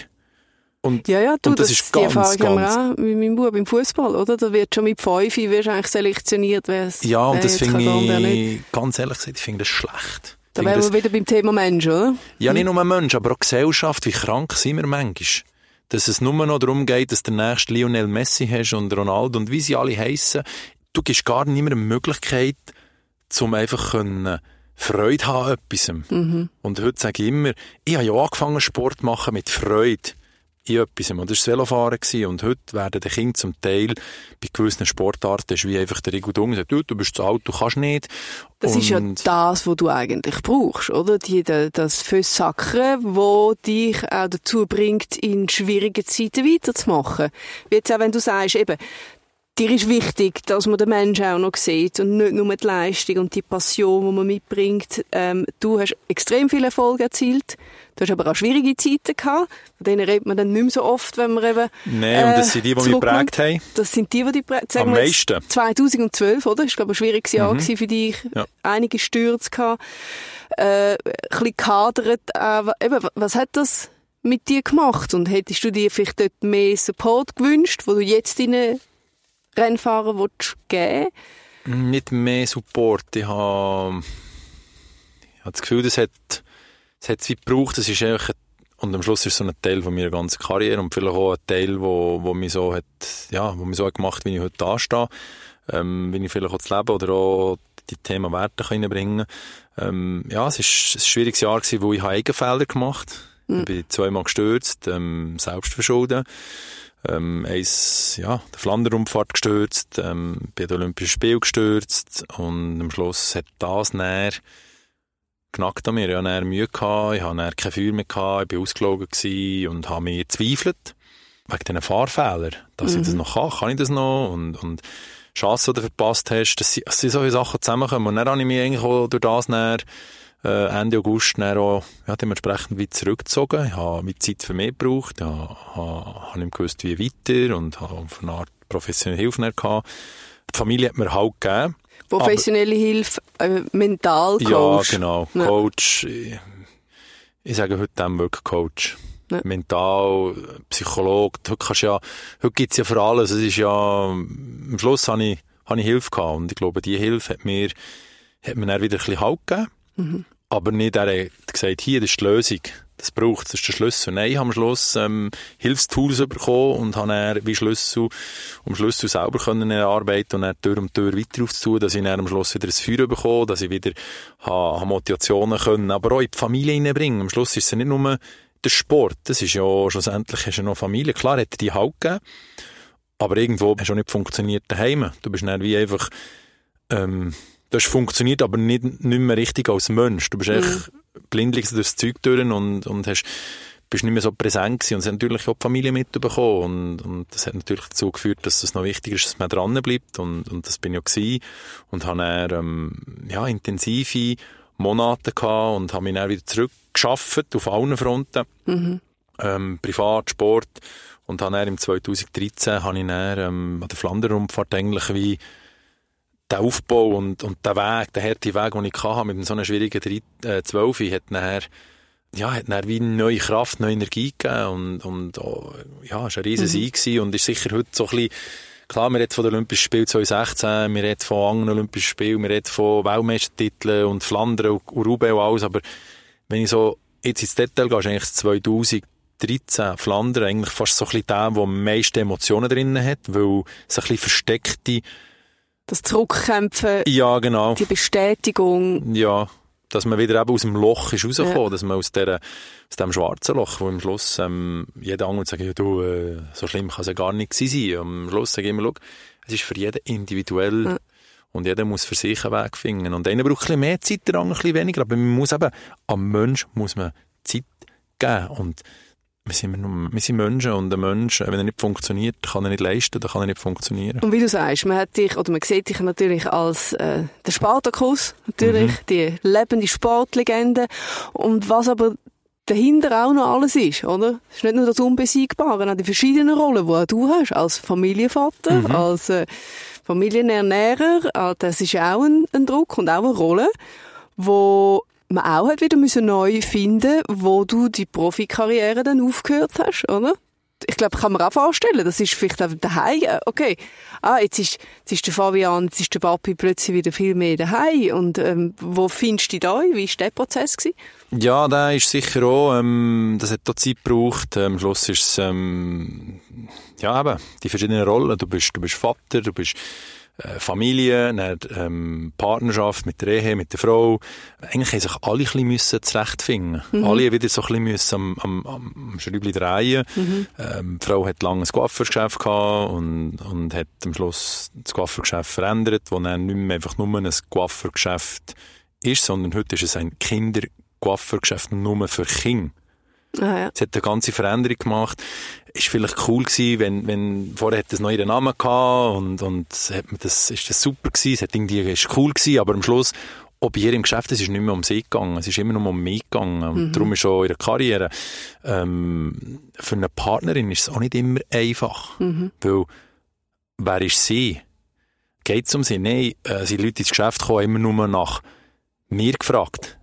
Und, ja, ja, du, und das, das ist ganz, die Erfahrung ganz... haben wir auch mit meinem Bub im Fußball, oder? Da wird schon mit fünf wirst eigentlich selektioniert, wer es Ja, und das finde ich, ganz ehrlich gesagt, ich finde das schlecht. Da wären wir wieder beim Thema Mensch, oder? Ja, nicht nur Mensch, aber auch Gesellschaft. Wie krank sind wir manchmal? Dass es nur noch darum geht, dass der nächste Lionel Messi hast und Ronaldo und wie sie alle heissen. Du gibst gar nicht mehr eine Möglichkeit, zum einfach können Freude haben an etwas. Mhm. Und heute sage ich immer, ich habe ja angefangen Sport zu machen mit Freude in etwas. Und das war das Velofahren. Und heute werden die Kinder zum Teil bei gewissen Sportarten ist wie einfach der Rigo Dung sagt, du, du bist zu alt, du kannst nicht. Das und ist ja das, was du eigentlich brauchst, oder? Die, das Füßsackern, wo dich auch dazu bringt, in schwierigen Zeiten weiterzumachen. Wie jetzt auch, wenn du sagst, eben, dir ist wichtig, dass man den Menschen auch noch sieht und nicht nur die Leistung und die Passion, die man mitbringt. Ähm, du hast extrem viel Erfolg erzielt. Du hast aber auch schwierige Zeiten gehabt. Von denen redet man dann nicht mehr so oft, wenn man eben... Nein, äh, und das sind die, die mich geprägt haben. Das sind die, die dich geprägt haben. Am meisten. 2012, oder? Das war, glaube ich, ein schwieriges Jahr mhm. für dich. Ja. Einige Stürze gehabt. Äh, ein bisschen gehadert. Aber eben, was hat das mit dir gemacht? Und hättest du dir vielleicht dort mehr Support gewünscht, wo du jetzt deine Rennfahrer willst geben Nicht mehr Support. Ich habe, ich habe das Gefühl, das hat, das hat es wie gebraucht. Das ist einfach, und am Schluss ist es so ein Teil von meiner ganzen Karriere und vielleicht auch ein Teil, wo, wo mich so hat, ja, wo mich so hat gemacht, wie ich heute da stehe. Ähm, wie ich vielleicht auch das Leben oder auch die Themen Werte reinbringen kann. Ähm, ja, es war ein schwieriges Jahr, gewesen, wo ich Eigenfehler gemacht habe Mhm. Ich bin zweimal gestürzt, ähm, selbst verschuldet. Ähm, eins, ja, der Flandernumfahrt gestürzt, ähm, bei den Olympischen Spielen gestürzt und am Schluss hat das näher genackt an mir. Ich hatte Mühe, gehabt, ich hatte kein Feuer mehr, gehabt, ich war ausgelogen und habe mich gezweifelt wegen diesen Fahrfehlern, dass mhm. ich das noch kann, kann ich das noch und, und Chance, die du verpasst hast, dass, sie, dass solche Sachen zusammenkommen. Und dann habe ich mich eigentlich auch durch das näher, äh, Ende August dann auch, ja, dementsprechend weit zurückgezogen. Ich habe mit Zeit für mich gebraucht, ich habe, habe nicht gewusst, wie weiter und habe auf eine Art professionelle Hilfe gehabt. Die Familie hat mir halt gegeben. Professionelle aber, Hilfe, äh, Mentalcoach. Ja, genau. Ja. Coach. Ich, ich sage heute dem wirklich Coach. Ja. Mental, Psychologe. Heute kannst ja, heute gibt's ja für alles. Es ist ja, am Schluss habe ich, habe ich Hilfe gehabt. Und ich glaube, diese Hilfe hat mir, hat mir dann wieder ein bisschen Halt gegeben. Mhm. Aber nicht, er hat gesagt, hier, das ist die Lösung. Das braucht das ist der Schlüssel. Nein, ich habe am Schluss ähm, Hilfstools bekommen und habe dann wie Schlüssel, um Schlüssel selber können erarbeiten und dann Tür um Tür weiter aufzutun, dass ich dann am Schluss wieder ein Feuer bekomme, dass ich wieder ha, ha Motivationen können, aber auch in die Familie reinbringen. Am Schluss ist es nicht nur der Sport, das ist ja schlussendlich hast du noch Familie. Klar hätte die Halt gegeben, aber irgendwo hast du auch nicht funktioniert daheim. Du bist dann wie einfach, ähm, das funktioniert aber nicht, nicht mehr richtig als Mensch. Du bist mhm. echt blindlings durchs Zeug durch und, und hast, bist nicht mehr so präsent gewesen. Und es hat natürlich auch die Familie mitbekommen. Und, und das hat natürlich dazu geführt, dass es noch wichtig ist, dass man dran bleibt. Und, und das bin ich auch gewesen. Und habe dann, ähm, ja, intensive Monate gehabt und habe mich dann wieder zurückgeschafft auf allen Fronten. Mhm. Ähm, Privat, Sport. Und habe dann im 2013 habe ich dann, ähm, an der Flandern-Rundfahrt eigentlich wie der Aufbau und, und der Weg, der harte Weg, den ich hatte, mit so einer schwierigen 3, äh, 12, hat nachher, ja, hat nachher wie neue Kraft, neue Energie gegeben und, und oh, ja, es war ein riesen mhm. Sieg und ist sicher heute so ein bisschen, klar, wir reden von den Olympischen Spielen 2016, wir reden von anderen Olympischen Spielen, wir reden von Weltmeistertiteln und Flandern und, und Roubaix und alles, aber wenn ich so jetzt ins Detail gehe, ist eigentlich 2013 Flandern eigentlich fast so ein bisschen der, der am meisten Emotionen drin hat, weil es ein bisschen versteckte das Zurückkämpfen. Ja, genau. Die Bestätigung. Ja, dass man wieder eben aus dem Loch ist rausgekommen, ja. dass man aus, der, aus dem schwarzen Loch, wo am Schluss ähm, jeder andere sagt, ja, du, äh, so schlimm kann es ja gar nicht sein. Am Schluss sage ich immer, es ist für jeden individuell ja. und jeder muss für sich einen Weg finden. Und einer braucht ein bisschen mehr Zeit, der andere ein bisschen weniger, aber man muss eben, am Mensch muss man Zeit geben und wir sind, nur, wir sind Menschen und ein Mensch, wenn er nicht funktioniert, kann er nicht leisten, dann kann er nicht funktionieren. Und wie du sagst, man hat dich, oder man sieht dich natürlich als äh, der Spartakus, natürlich, mhm. die lebende Sportlegende. Und was aber dahinter auch noch alles ist, oder? Es ist nicht nur das Unbesiegbare, auch die verschiedenen Rollen, die du hast, als Familienvater, mhm. als äh, Familienernährer, das ist auch ein, ein Druck und auch eine Rolle, wo man auch hat wieder müssen neu finden, wo du die Profikarriere dann aufgehört hast, oder? Ich glaube, kann man auch vorstellen, das ist vielleicht auch daheim. Okay, ah, jetzt ist, jetzt ist der Fabian, jetzt ist der Papi plötzlich wieder viel mehr daheim. Und ähm, wo findest du dich da? Wie war der Prozess? Gewesen? Ja, der ist sicher auch, ähm, das hat auch Zeit gebraucht. Am Schluss ist es, ähm, ja eben, die verschiedenen Rollen. Du bist, du bist Vater, du bist Familie, eine ähm, Partnerschaft mit der Ehe, mit der Frau. Eigentlich haben sich alle ein bisschen müssen zurechtfinden. Mhm. Alle wieder so ein bisschen müssen am, am, am Schräubchen drehen. Mhm. Ähm, die Frau hat lange ein Coiffeurgeschäft gehabt und, und hat am Schluss das Coiffeurgeschäft verändert, wo dann nicht mehr einfach nur ein Coiffeurgeschäft ist, sondern heute ist es ein Kinder-Coiffeurgeschäft nur für Kinder. Ah, ja. Es hat eine ganze Veränderung gemacht. Ist vielleicht cool gewesen, wenn, wenn, vorher hat es noch ihren Namen gehabt und, und hat man das, ist das super gewesen, es hat irgendwie, ist cool gewesen, aber am Schluss, ob ihr im Geschäft, es ist nicht mehr um sie gegangen, es ist immer nur um mich gegangen. Und mhm. darum ist auch ihre Karriere, ähm, für eine Partnerin ist es auch nicht immer einfach. Mhm. Weil, wer ist sie? Geht es um sie? Nein, äh, sind Leute ins Geschäft kommen, immer nur nach mir gefragt.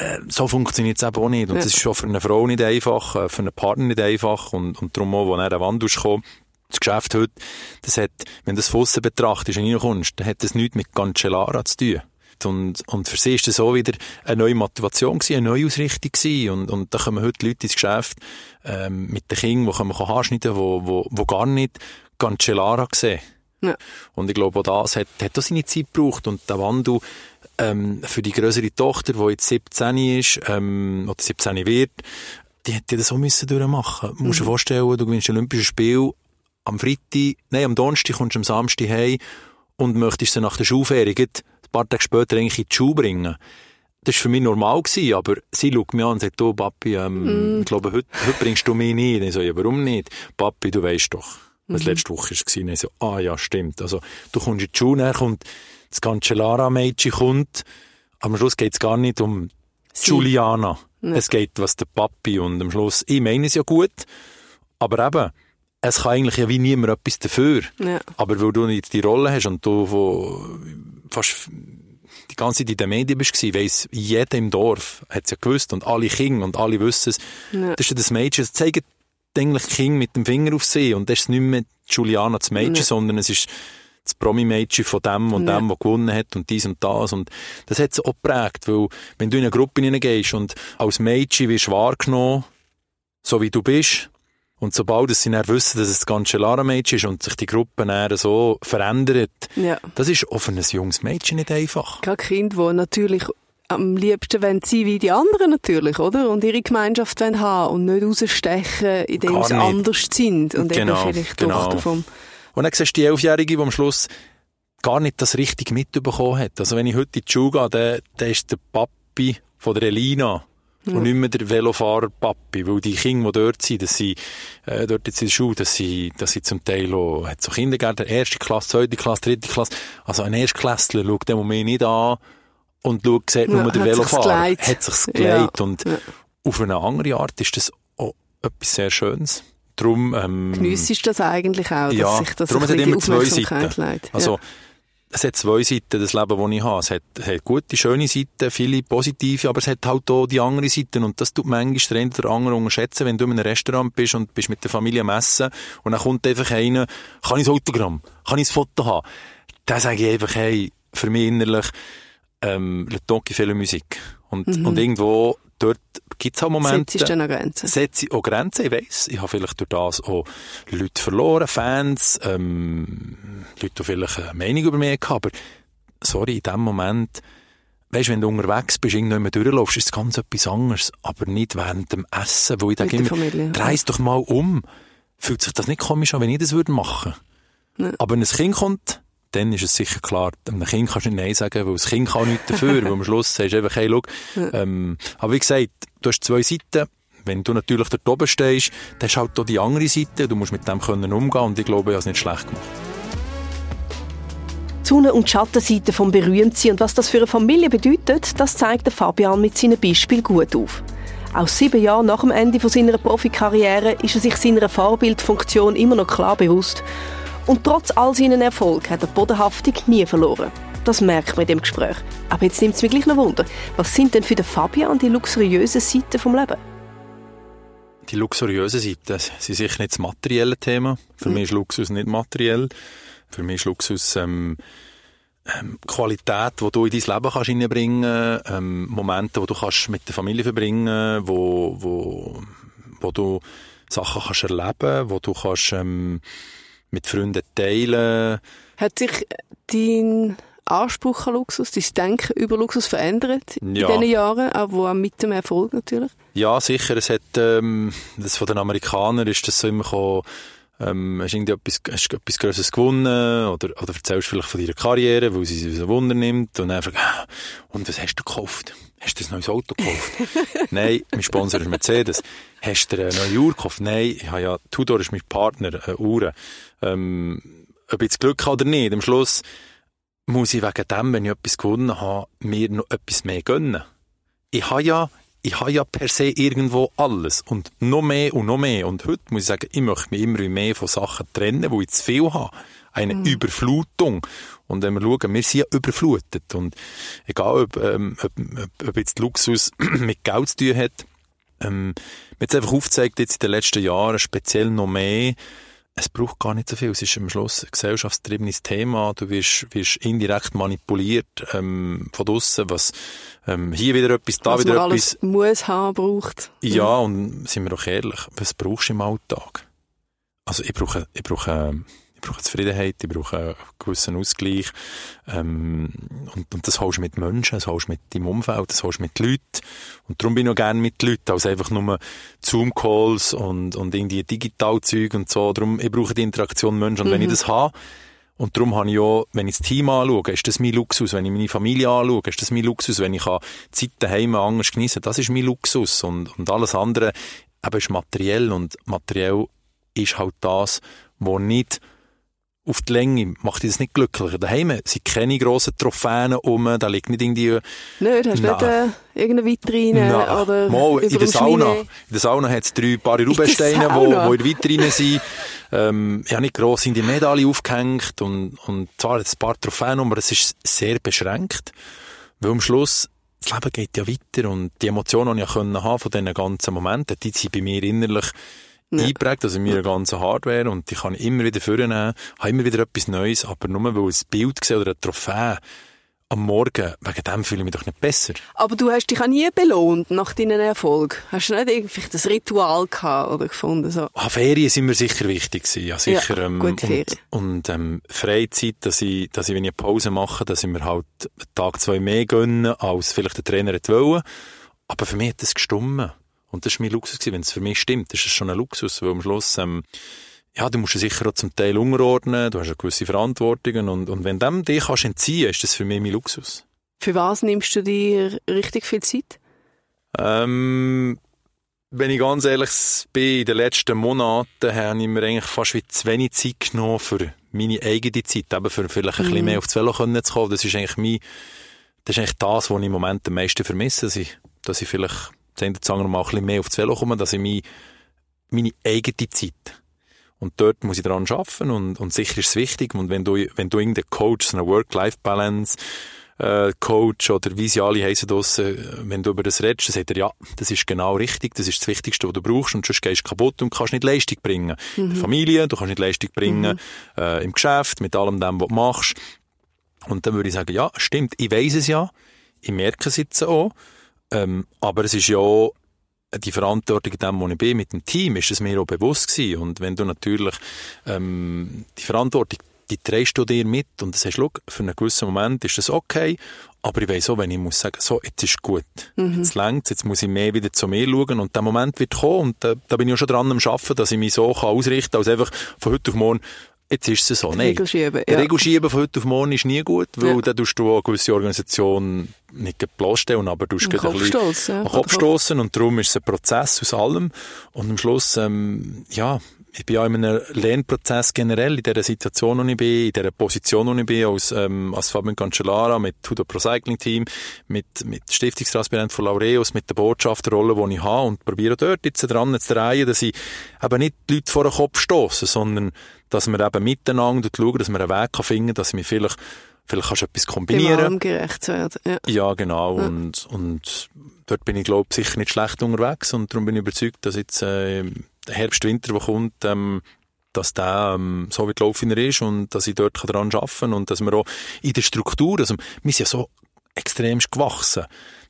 Äh, so funktioniert es eben auch nicht. Und ja. das ist schon für eine Frau nicht einfach, äh, für einen Partner nicht einfach. Und, und darum auch, wo er an Wand kommt, das Geschäft heute, das hat, wenn du das von betrachtest und reinkommst, dann hat das nichts mit Cancellara zu tun. Und, und für sie ist das auch wieder eine neue Motivation gewesen, eine neue Ausrichtung gewesen. Und, und da kommen heute Leute ins Geschäft, ähm, mit den Kindern, die man haarschneiden wo, wo, wo gar nicht Cancellara sehen. Ja. Und ich glaube, auch das hat, hat auch seine Zeit gebraucht. Und der Wandel, ähm, für die größere Tochter, die jetzt 17 ist, ähm, oder 17 wird, die hätte das so müssen durchmachen. Du musst dir vorstellen, du gewinnst ein Olympisches Spiel am Freitag, nein, am Donnerstag kommst du am Samstag heim und möchtest sie nach der Schulferie ein paar Tage später eigentlich in die Schule bringen. Das war für mich normal, gewesen, aber sie schaut mich an und sagt, oh, Papi, ähm, ich glaube, heute, heute bringst du mich nicht. Ich so, ja, warum nicht? Papi, du weißt doch, was letzte Woche war. Ich so, ah, ja, stimmt. Also, du kommst in die Schule, dann kommt das Cancellara-Mädchen kommt, am Schluss geht es gar nicht um Sie. Juliana. Ja. Es geht, was der Papi und am Schluss, ich meine es ja gut, aber eben, es kann eigentlich ja wie niemand etwas dafür. Ja. Aber weil du nicht die Rolle hast und du wo fast die ganze Zeit in den Medien bist, weiss jeder im Dorf hat es ja gewusst und alle Kinder und alle wissen es. Ja. Das ist ja das Mädchen, das zeigt eigentlich Kinder mit dem Finger auf sie und das ist nicht mehr Juliana das Mädchen, Ja. sondern es ist das Promi-Mädchen von dem und Ja. dem, der gewonnen hat und dies und das und das hat sie auch geprägt, weil wenn du in eine Gruppe hineingehst und als Mädchen wirst wahrgenommen, so wie du bist, und sobald sie dann wissen, dass es das Cancellara-Mädchen ist und sich die Gruppe dann so verändert, Ja. das ist auch für ein junges Mädchen nicht einfach. Gerade Kinder, die natürlich am liebsten wollen sein wie die anderen natürlich, oder? Und ihre Gemeinschaft wollen haben und nicht rausstechen, indem Gar sie nicht. anders sind und Genau, eben vielleicht genau. Tochter vom... Und dann siehst du die Elfjährige, die am Schluss gar nicht das richtig mitbekommen hat. Also wenn ich heute in die Schule gehe, dann, dann ist der Papi von der Elina und nicht mehr der Velofahrer Papi, weil die Kinder, die dort sind, dass sie, äh, dort jetzt in der Schule, dass sie, dass sie zum Teil auch, hat so Kindergärten, erste Klasse, zweite Klasse, dritte Klasse, also ein Erstklässler schaut den Moment nicht an und schaut, sieht Ja, nur sich's Velofahrer, hat sich's Ja, geleitet und ja. auf eine andere Art ist das auch etwas sehr Schönes. Darum, ähm, Geniessest das eigentlich auch, dass ja, sich das darum ein hat immer zwei Seiten. leitet. Also, ja. es hat zwei Seiten, das Leben, das ich habe. Es hat, hat gute, schöne Seiten, viele positive, aber es hat halt auch die andere Seite. Und das tut manchmal der oder andere unterschätzen, wenn du in einem Restaurant bist und bist mit der Familie am Essen und dann kommt einfach einer, kann ich das Autogramm, kann ich das Foto haben? Dann sage ich einfach, hey, für mich innerlich, ähm, Le Musik. Und, und irgendwo, dort gibt's auch Momente. Setzt an Grenzen. setze ich auch Grenzen. Ich weiss, ich habe vielleicht durch das auch Leute verloren, Fans, ähm, Leute, die vielleicht eine Meinung über mich haben, aber sorry, in dem Moment, weißt, wenn du unterwegs bist, irgendwann durchlaufst, ist es ganz etwas anderes, aber nicht während dem Essen, wo ich denke immer, dreh's doch mal um. Fühlt sich das nicht komisch an, wenn ich das würde machen? Ja. Aber wenn ein Kind kommt, dann ist es sicher klar, einem Kind kannst du nicht Nein sagen, weil das Kind kann nichts dafür, weil am Schluss sagst du einfach, hey, schau, ähm, aber wie gesagt, du hast zwei Seiten, wenn du natürlich dort oben stehst, dann hast du halt auch die andere Seite, du musst mit dem können umgehen und ich glaube, ich habe es nicht schlecht gemacht. Die Sonne- und Schattenseite vom Berühmtsein und was das für eine Familie bedeutet, das zeigt der Fabian mit seinem Beispiel gut auf. Auch sieben Jahre nach dem Ende von seiner Profikarriere ist er sich seiner Vorbildfunktion immer noch klar bewusst. Und trotz all seinen Erfolgen hat er Bodenhaftung nie verloren. Das merkt man in dem Gespräch. Aber jetzt nimmt es mich gleich noch Wunder. Was sind denn für den Fabian die luxuriösen Seiten vom Leben? Die luxuriösen Seiten sind sicher nicht das materielle Thema. Für mich ist Luxus nicht materiell. Für mich ist Luxus ähm, ähm, Qualität, die du in dein Leben kannst reinbringen ähm, Momente, die du kannst mit der Familie verbringen wo, wo, wo du Sachen kannst erleben wo du kannst ähm, mit Freunden teilen Hat sich dein Anspruch an Luxus, dein Denken über Luxus verändert in Ja. diesen Jahren, auch mit dem Erfolg natürlich? Ja, sicher. Es hat, ähm, das von den Amerikanern ist das so immer gekommen, ähm, hast du irgendwie etwas, hast etwas Grosses gewonnen oder, oder erzählst vielleicht von deiner Karriere, weil sie sich so Wunder nimmt und dann fragst ah, und was hast du gekauft? Hast du ein neues Auto gekauft? Nein, mein Sponsor ist Mercedes. Hast du eine neue Uhr gekauft? Nein, ich habe ja, Tudor ist mein Partner, eine Uhr. Ähm, ob ich jetzt Glück habe oder nicht, am Schluss muss ich wegen dem, wenn ich etwas gewonnen habe, mir noch etwas mehr gönnen ich habe ja, ich habe ja per se irgendwo alles und noch mehr und noch mehr. Und heute muss ich sagen, ich möchte mich immer mehr von Sachen trennen, wo ich zu viel habe. Eine Überflutung. Und wenn wir schauen, wir sind ja überflutet. Und egal, ob, ähm, ob, ob, ob jetzt Luxus mit Geld zu tun hat, ähm, mir jetzt einfach aufgezeigt, jetzt in den letzten Jahren, speziell noch mehr, es braucht gar nicht so viel. Es ist am Schluss ein gesellschaftstriebenes Thema. Du wirst, wirst indirekt manipuliert ähm, von außen, was ähm, hier wieder etwas, da was wieder man etwas. alles muss haben, braucht. Ja, und sind wir doch ehrlich, was brauchst du im Alltag? Also ich brauche, ich brauche, brauche Zufriedenheit, ich brauche einen gewissen Ausgleich. Ähm, und, und das holst du mit Menschen, das holst du mit deinem Umfeld, das holst du mit Leuten. Und darum bin ich auch gerne mit Leuten, als einfach nur Zoom-Calls und, und irgendwie Digitalzeug und so. Darum, ich brauche die Interaktion Menschen. Und mhm. wenn ich mhm. das habe, und darum habe ich auch, wenn ich das Team anschaue, ist das mein Luxus. Wenn ich meine Familie anschaue, ist das mein Luxus. Wenn ich Zeit daheim anders genießen das ist mein Luxus. Und, und alles andere eben ist materiell. Und materiell ist halt das, was nicht auf die Länge macht dich das nicht glücklicher. Daheim sind keine grossen Trophäen um, da liegt nicht irgendwie... Nein, du hast nicht äh, irgendeine Vitrine Nein. oder Mal, in der Sauna. In der Sauna hat es drei paar Rubinsteine, die wo, wo in der Vitrine sind. Ähm, ich habe nicht gross in die Medaille aufgehängt und, und zwar ein paar Trophäen, aber es ist sehr beschränkt, weil am Schluss das Leben geht ja weiter und die Emotionen, die ich haben von diesen ganzen Momenten, die sind bei mir innerlich ja. eingeprägt, also in meiner ganzen Hardware und die kann ich immer wieder vornehmen, habe immer wieder etwas Neues, aber nur weil ein Bild gesehen oder ein Trophäe am Morgen, wegen dem fühle ich mich doch nicht besser. Aber du hast dich auch nie belohnt nach deinen Erfolg. Hast du nicht irgendwie das Ritual gehabt oder gefunden? So? Ah, Ferien sind mir sicher wichtig gewesen. Ja, sicher. Ja, ähm, Ferien. Und, und ähm, Freizeit, dass ich, dass ich, wenn ich eine Pause mache, dass ich mir halt einen Tag, zwei mehr gönne, als vielleicht der Trainer wollte. Aber für mich hat das gestummen. Und das war mein Luxus gewesen. Wenn es für mich stimmt, ist es schon ein Luxus, weil am Schluss, ähm, ja, du musst dich sicher auch zum Teil unterordnen, du hast eine gewisse Verantwortung und, und wenn dem dich kannst entziehen, ist das für mich mein Luxus. Für was nimmst du dir richtig viel Zeit? Ähm, wenn ich ganz ehrlich bin, in den letzten Monaten habe ich mir eigentlich fast wie zu wenig Zeit genommen für meine eigene Zeit, eben für vielleicht ein mm. bisschen mhm. mehr auf das Velo zu kommen. Das ist eigentlich mein, das ist eigentlich das, was ich im Moment am meisten vermisse, dass ich, dass ich vielleicht sagen wir mal ein bisschen mehr auf das Velo kommen, dass ich meine, meine eigene Zeit und dort muss ich daran arbeiten und, und sicher ist es wichtig und wenn du, wenn du irgendeinen Coach, so eine Work-Life-Balance äh, Coach oder wie sie alle heissen draussen, wenn du über das redest, dann sagt er, ja, das ist genau richtig, das ist das Wichtigste, was du brauchst und sonst gehst du kaputt und kannst nicht Leistung bringen. Mhm. In der Familie, du kannst nicht Leistung bringen, mhm. äh, im Geschäft, mit allem dem, was du machst. Und dann würde ich sagen, ja, stimmt, ich weiss es ja, ich merke es jetzt auch, ähm, aber es ist ja die Verantwortung in dem, wo ich bin, mit dem Team, ist es mir auch bewusst gewesen. Und wenn du natürlich ähm, die Verantwortung, die trägst du dir mit. Und heißt, schau, für einen gewissen Moment ist das okay, aber ich weiss auch, wenn ich muss sagen, so, jetzt ist gut, mhm. jetzt längt's, jetzt muss ich mehr wieder zu mir schauen. Und der Moment wird kommen. Und da, da bin ich auch schon dran am Arbeiten, dass ich mich so kann ausrichten kann, als einfach von heute auf morgen Jetzt ist es so. Nein. Regel schieben, ja. Regel schieben von heute auf morgen ist nie gut, weil ja. dann tust du eine gewisse Organisation nicht bloßstellen, aber du tust ein bisschen ja. Kopf stoßen und darum ist es ein Prozess aus allem und am Schluss, ähm, ja, ich bin ja in einem Lernprozess generell, in dieser Situation, wo ich bin, in dieser Position, wo ich bin, als, ähm, als Fabian Cancellara, mit Hudo Pro Cycling Team, mit, mit Stiftungstransparent von Laureus, mit der Botschafterrolle, die ich habe und probiere dort jetzt dran zu drehen, dass ich eben nicht die Leute vor den Kopf stoße, sondern dass wir eben miteinander schauen, dass wir einen Weg finden können, dass wir vielleicht vielleicht kannst du etwas kombinieren. gerecht werden. Ja, ja genau. Ja. Und, und dort bin ich, glaube ich, sicher nicht schlecht unterwegs und darum bin ich überzeugt, dass jetzt äh, Herbst, Winter, der kommt, ähm, dass der ähm, so wie gelaufen ist und dass ich dort daran arbeiten kann und dass wir auch in der Struktur, also wir sind ja so extrem gewachsen,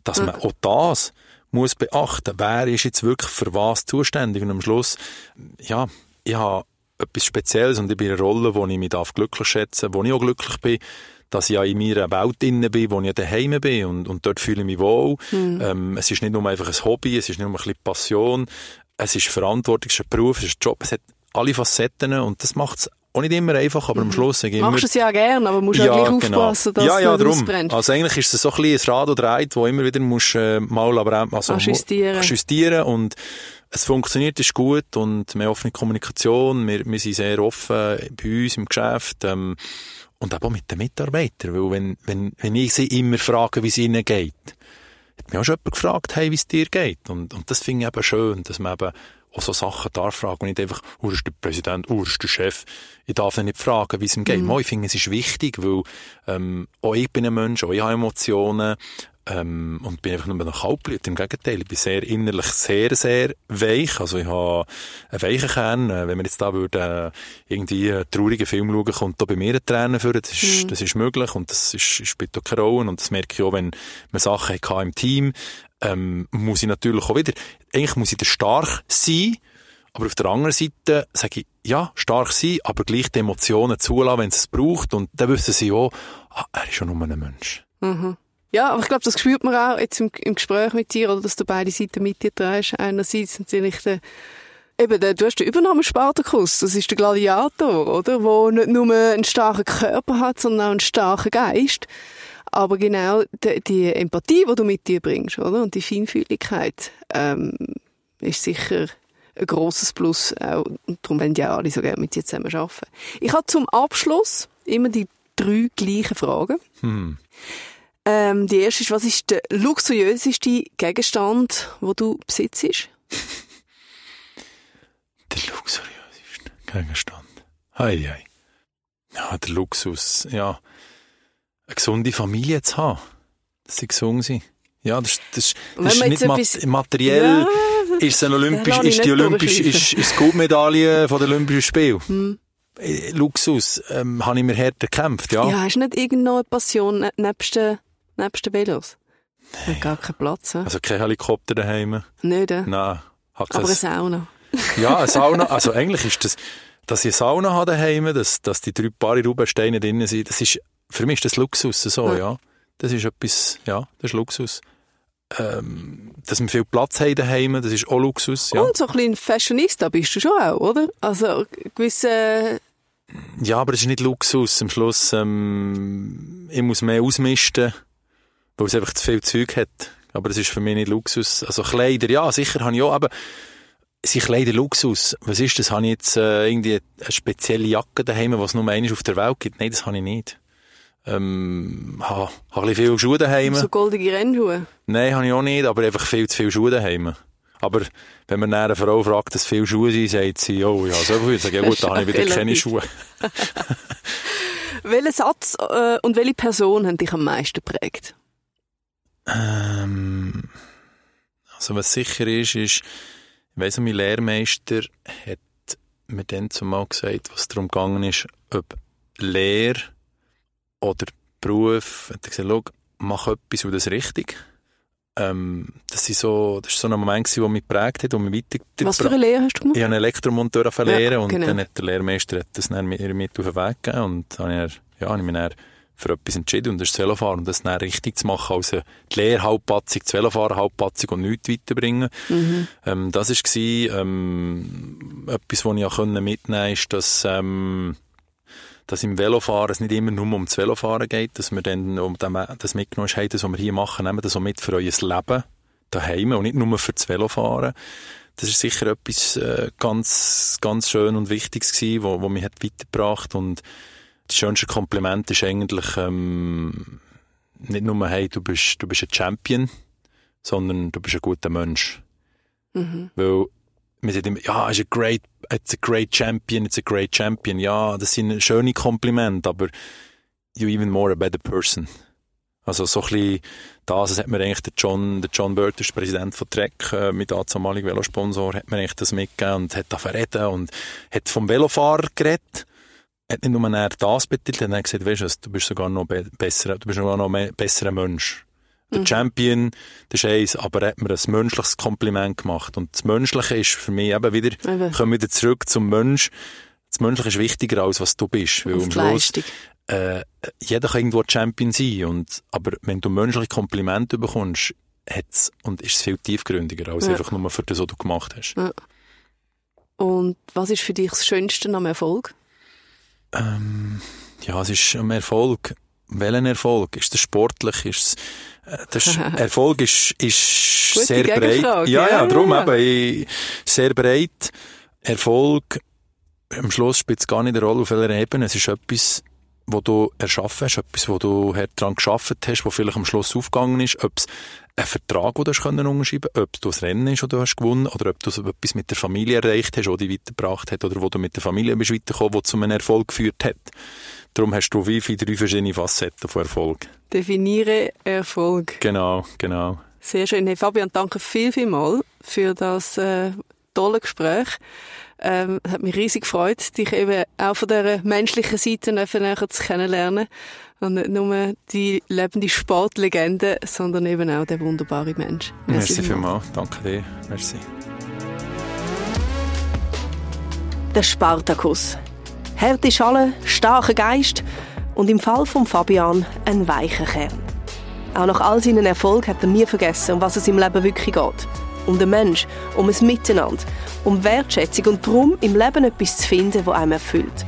dass ja. man auch das muss beachten, wer ist jetzt wirklich für was zuständig und am Schluss, ja, ich habe etwas Spezielles und ich bin in einer Rolle, wo ich mich darf glücklich schätzen wo ich auch glücklich bin, dass ich ja in meiner Welt drin bin, wo ich daheim bin und, und dort fühle ich mich wohl. Mhm. Ähm, es ist nicht nur einfach ein Hobby, es ist nicht nur ein bisschen Passion, es ist Verantwortung, es ist ein Beruf, es ist ein Job, es hat alle Facetten und das macht es auch nicht immer einfach, aber mhm. am Schluss immer... Machst du es ja gerne, aber musst ja, auch gleich genau. aufpassen, dass ja, ja, du nicht ausbrennst. Also eigentlich ist es so ein bisschen ein Rad, das dreht, wo immer wieder musst, äh, mal aber also, justieren. justieren und es funktioniert, ist gut und haben offene Kommunikation, wir, wir sind sehr offen bei uns im Geschäft ähm, und auch mit den Mitarbeitern, weil wenn, wenn, wenn ich sie immer frage, wie es ihnen geht, hat mich auch schon jemand gefragt, hey, wie es dir geht und, und das finde ich eben schön, dass man eben auch so Sachen darf fragen und nicht einfach, wo ist der Präsident, wo ist der Chef. Ich darf nicht fragen, wie es ihm geht. Mhm. Ich finde, es ist wichtig, weil ähm, auch ich bin ein Mensch, auch ich habe Emotionen ähm, und bin einfach nur noch Kaltblüt. Im Gegenteil, ich bin sehr innerlich sehr, sehr weich. Also ich habe einen weichen Kern. Äh, wenn wir jetzt da würden, äh, irgendwie einen traurigen Film schauen, kommt da bei mir ein Tränen für. Das ist, mhm. das ist möglich und das ist, spielt auch keine Rolle. Und das merke ich auch, wenn man Sachen hat im Team, ähm, muss ich natürlich auch wieder, eigentlich muss ich da stark sein, Aber auf der anderen Seite sage ich, ja, stark sein, aber gleich die Emotionen zulassen, wenn es es braucht. Und dann wissen sie auch, ah, er ist schon nur ein Mensch. Mhm. Ja, aber ich glaube, das spürt man auch jetzt im, im Gespräch mit dir, oder dass du beide Seiten mit dir trägst. Einerseits natürlich der, eben der, du hast den Übernahmespartakus, das ist der Gladiator, oder? Wo nicht nur einen starken Körper hat, sondern auch einen starken Geist. Aber genau die, die Empathie, die du mit dir bringst, oder? Und die Feinfühligkeit, ähm, ist sicher ein grosses Plus. Auch, darum wollen ja alle so gerne mit dir zusammen arbeiten. Ich habe zum Abschluss immer die drei gleichen Fragen. Hm. Ähm, die erste ist, was ist der luxuriöseste Gegenstand, wo du besitzt? Der luxuriöseste Gegenstand. Hei, hei. Ja, der Luxus, ja. Eine gesunde Familie zu haben. Dass sie gesund sind. Ja, das, das, das ist nicht mat materiell. Ja, ist ein Olympisch, ist die Olympisch, ist, ist die Goldmedaille von den Olympischen Spielen. Hm. Äh, Luxus, ähm, habe ich mir härter gekämpft, ja. Ja, hast du nicht irgendeine Passion ne, nebst den, nebst den Velos? Nee. Gar keinen Platz, he? Also kein Helikopter daheim? Nicht, äh? Nein. Aber eine Sauna. ja, eine Sauna, also eigentlich ist das, dass ich eine Sauna habe daheim, dass, dass die drei Paare Rubensteine drin sind, das ist, für mich ist das Luxus, so, ja. ja. Das ist etwas, ja, das ist Luxus. Ähm, dass wir viel Platz haben daheim, das ist auch Luxus, ja. Und so ein bisschen Fashionista bist du schon auch, oder? Also, gewisse... Ja, aber es ist nicht Luxus. Am Schluss, ähm, ich muss mehr ausmisten, weil es einfach zu viel Zeug hat. Aber das ist für mich nicht Luxus. Also Kleider, ja, sicher habe ich auch, aber sind Kleider Luxus? Was ist das? Habe ich jetzt äh, irgendwie eine spezielle Jacke daheim, die es nur einmal auf der Welt gibt? Nein, das habe ich nicht. Ähm, habe, habe ein viele Schuhe daheim. So goldige Rennschuhe? Nein, habe ich auch nicht, aber einfach viel zu viele Schuhe daheim. Aber wenn man eine Frau fragt, dass viele Schuhe sind, sagt sie, oh ja, so viel. Sag ja gut, dann habe ich wieder keine Schuhe. Welcher Satz äh, und welche Person haben dich am meisten geprägt? Ähm, also was sicher ist, ist, ich weiss, mein Lehrmeister hat mir dann zumal gesagt, was darum gegangen ist, ob Lehre oder Beruf, hat er gesagt, schau, mach etwas und das richtig. Ähm, das, ist so, das ist so ein Moment, der mich geprägt hat und mich weiter... Was für eine Lehre hast du gemacht? Ich habe einen Elektromonteur verlehren ja, genau. und dann hat der Lehrmeister hat das dann mit, mit auf den Weg gegeben und dann ja, habe ich mich dann für etwas entschieden und das ist das Velofahren und das dann richtig zu machen, also die Lehre halbpatzig, das Velofahren halbpatzig und nichts weiterbringen. Mhm. Ähm, das war ähm, etwas, was ich auch mitnehmen konnte, ist, dass, ähm, dass im Velofahren es nicht immer nur um das Velofahren geht, dass wir dann um das mitgenommen haben, das, was wir hier machen, nehmen das auch mit für euer Leben daheim und nicht nur für das Velofahren. Das ist sicher etwas äh, ganz, ganz schön und Wichtiges gewesen, wo, wo mich hat weitergebracht und das schönste Kompliment ist eigentlich ähm, nicht nur, hey, du bist, du bist ein Champion, sondern du bist ein guter Mensch. Mhm. Weil wir sagen immer, ja, it's a great, it's a great champion, it's a great champion. Ja, das sind schöne Komplimente, aber you even more a better person. Also so ein bisschen das, das hat mir eigentlich der John, der John Burt, der Präsident von Trek, äh, mit damaligen Velosponsor, hat mir eigentlich das mitgegeben und hat da verreden und hat vom Velofahrer geredet hat nicht nur das betitelt, er hat gesagt, weißt du, du bist sogar noch besser, du bist sogar noch ein besserer Mensch. Der mhm. Champion, das ist eins, aber er hat mir ein menschliches Kompliment gemacht. Und das Menschliche ist für mich eben wieder, eben. kommen wieder zurück zum Mensch. Das Menschliche ist wichtiger als was du bist. Weil am Schluss, äh, jeder kann irgendwo Champion sein. Und, aber wenn du menschliche Komplimente bekommst, hat's, und ist es viel tiefgründiger als ja. einfach nur für das, was du gemacht hast. Ja. Und was ist für dich das Schönste am Erfolg? Ähm, ja, es ist ein Erfolg. Welchen Erfolg? Ist das sportlich? Ist es, äh, Erfolg ist, ist sehr breit. Ja, ja, ja, darum eben, sehr breit. Erfolg, am Schluss spielt es gar nicht eine Rolle, auf welcher Ebene. Es ist etwas, wo du erschaffen hast, etwas, wo du daran geschafft hast, wo vielleicht am Schluss aufgegangen ist, ob es ein Vertrag, den du können unterschreiben ob du ein Rennen ist, oder du hast gewonnen, oder ob du etwas mit der Familie erreicht hast, oder dich weitergebracht hat, oder wo du mit der Familie bist weitergekommen, wo zu einem Erfolg geführt hat. Darum hast du wie viele drei verschiedene Facetten von Erfolg. Definiere Erfolg. Genau, genau. Sehr schön. Hey Fabian, danke viel, viel mal für das äh, tolle Gespräch. Ähm, hat mich riesig gefreut, dich eben auch von dieser menschlichen Seite näher zu kennenlernen. Und nicht nur die lebende Sportlegende, sondern eben auch der wunderbare Mensch. Merci, Merci vielmals. Danke dir. Merci. der Spartakus. Härte Schale, starker Geist und im Fall von Fabian ein weicher Kern. Auch nach all seinen Erfolgen hat er nie vergessen, um was es im Leben wirklich geht. Um den Mensch, um ein Miteinander, um Wertschätzung und darum, im Leben etwas zu finden, das einem erfüllt.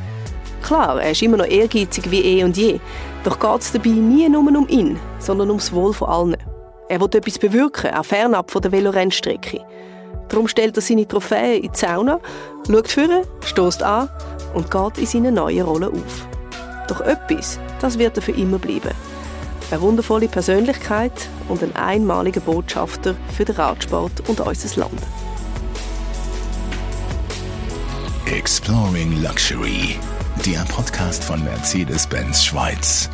Klar, er ist immer noch ehrgeizig wie eh und je, doch geht es dabei nie nur um ihn, sondern ums Wohl von allen. Er will etwas bewirken, auch fernab von der Velorennstrecke. Darum stellt er seine Trophäen in die Sauna, schaut führen, stößt an und geht in seine neue Rolle auf. Doch etwas, das wird er für immer bleiben. Eine wundervolle Persönlichkeit und ein einmaliger Botschafter für den Radsport und unser Land. Exploring Luxury, der Podcast von Mercedes-Benz Schweiz.